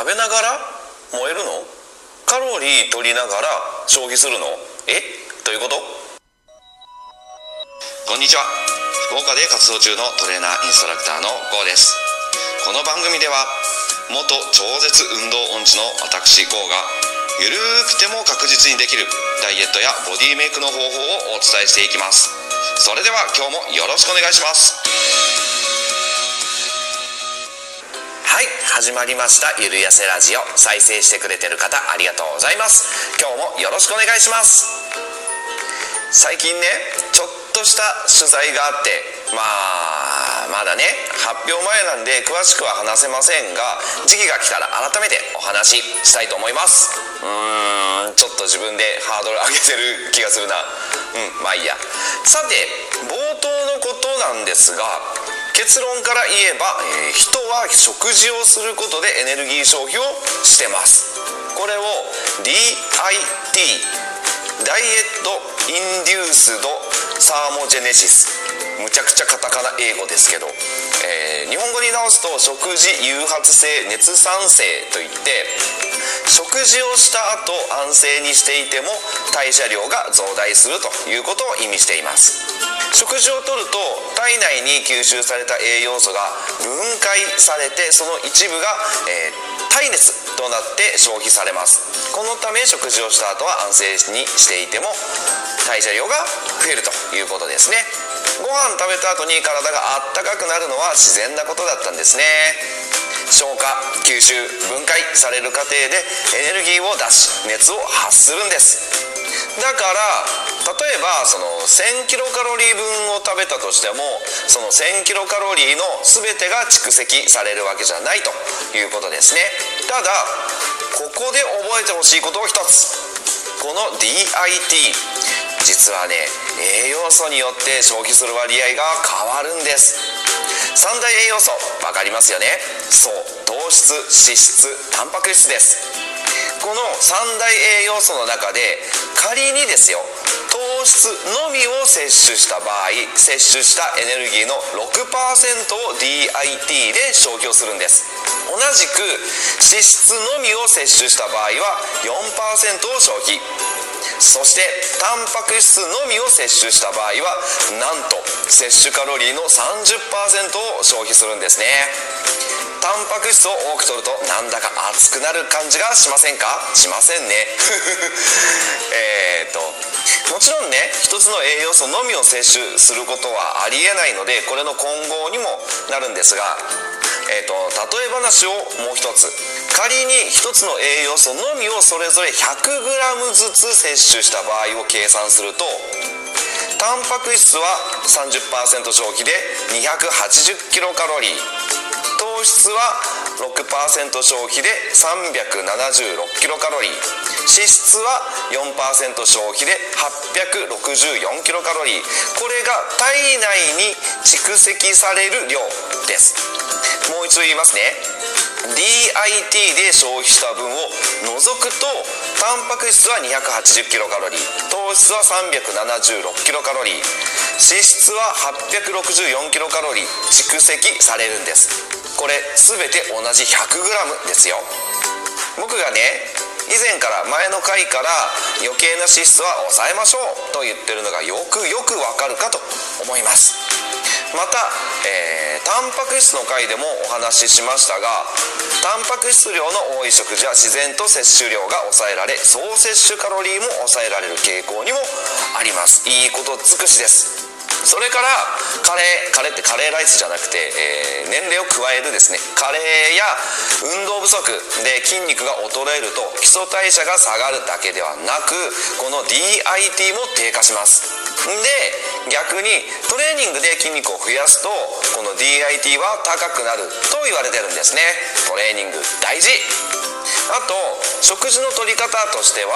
食べながら燃えるの？カロリー取りながら消費するの？え？ということ？こんにちは。福岡で活動中のトレーナーインストラクターの GO です。この番組では元超絶運動音痴の私 GO がゆるくても確実にできるダイエットやボディメイクの方法をお伝えしていきます。それでは今日もよろしくお願いします。はい始まりましたゆるやせラジオ。再生してくれてる方ありがとうございます。今日もよろしくお願いします。最近ねちょっとした取材があってまあまだね発表前なんで詳しくは話せませんが時期が来たら改めてお話ししたいと思います。うーんちょっと自分でハードル上げてる気がするな。うんまあいいや。さて冒頭のことなんですが結論から言えば、えー人は食事をすることでエネルギー消費をしてます。これを DIT ダイエット・インデュースド・サーモジェネシス。むちゃくちゃカタカナ英語ですけど、えー日本語に直すと食事誘発性熱産生といって食事をした後安静にしていても代謝量が増大するということを意味しています。食事をとると体内に吸収された栄養素が分解されてその一部が、えー体熱となって消費されます。このため食事をした後は安静にしていても代謝量が増えるということですね。ご飯食べた後に体があったかくなるのは自然なことだったんですね。消化吸収分解される過程でエネルギーを出し熱を発するんです。だから例えばその1000キロカロリー分を食べたとしてもその1000キロカロリーの全てが蓄積されるわけじゃないということですね。ただここで覚えてほしいことを一つ。この DIT 実はね栄養素によって消費する割合が変わるんです。三大栄養素分かりますよね？そう糖質脂質タンパク質です。この三大栄養素の中で仮にですよ糖質のみを摂取した場合摂取したエネルギーの6%を DIT で消費するんです。同じく脂質のみを摂取した場合は4%を消費。そしてタンパク質のみを摂取した場合はなんと摂取カロリーの30%を消費するんですね。タンパク質を多く摂るとなんだか熱くなる感じがしませんか？しませんね。えっともちろんね一つの栄養素のみを摂取することはありえないのでこれの混合にもなるんですがえー、と例え話をもう一つ。仮に一つの栄養素のみをそれぞれ 100g ずつ摂取した場合を計算するとタンパク質は30%消費で280キロカロリー。糖質は6%消費で376キロカロリー。脂質は4%消費で864キロカロリー。これが体内に蓄積される量です。もう一度言いますね。DIT で消費した分を除くとタンパク質は280キロカロリー糖質は376キロカロリー脂質は864キロカロリー蓄積されるんです。これ全て同じ 100g ですよ。僕がね以前から前の回から余計な脂質は抑えましょうと言ってるのがよくよくわかるかと思います。また、えー、タンパク質の回でもお話ししましたがタンパク質量の多い食事は自然と摂取量が抑えられ総摂取カロリーも抑えられる傾向にもあります。いいこと尽くしです。それからカレーカレーってカレーライスじゃなくて、えー年齢を加えるですね。加齢や運動不足で筋肉が衰えると基礎代謝が下がるだけではなくこの DIT も低下します。で逆にトレーニングで筋肉を増やすとこの DIT は高くなると言われてるんですね。トレーニング大事。あと食事の取り方としては、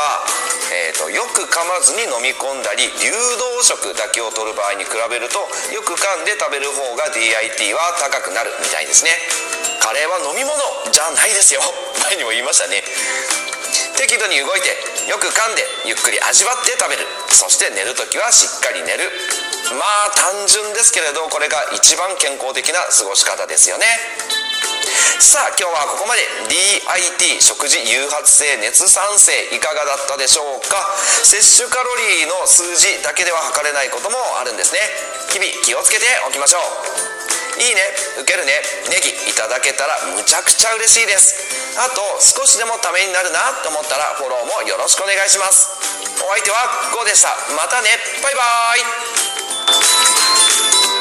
えーとよく噛まずに飲み込んだり流動食だけを取る場合に比べるとよく噛んで食べる方が DIT は高くなるみたいですね。カレーは飲み物じゃないですよ。前にも言いましたね。適度に動いてよく噛んでゆっくり味わって食べる。そして寝る時はしっかり寝る。まあ単純ですけれどこれが一番健康的な過ごし方ですよね。さあ今日はここまで。DIT 食事誘発性熱産生いかがだったでしょうか？摂取カロリーの数字だけでは測れないこともあるんですね。日々気をつけておきましょう。いいね。受けるね。ネギいただけたらむちゃくちゃ嬉しいです。あと少しでもためになるなと思ったらフォローもよろしくお願いします。お相手はゴーでした。またね。バイバーイ。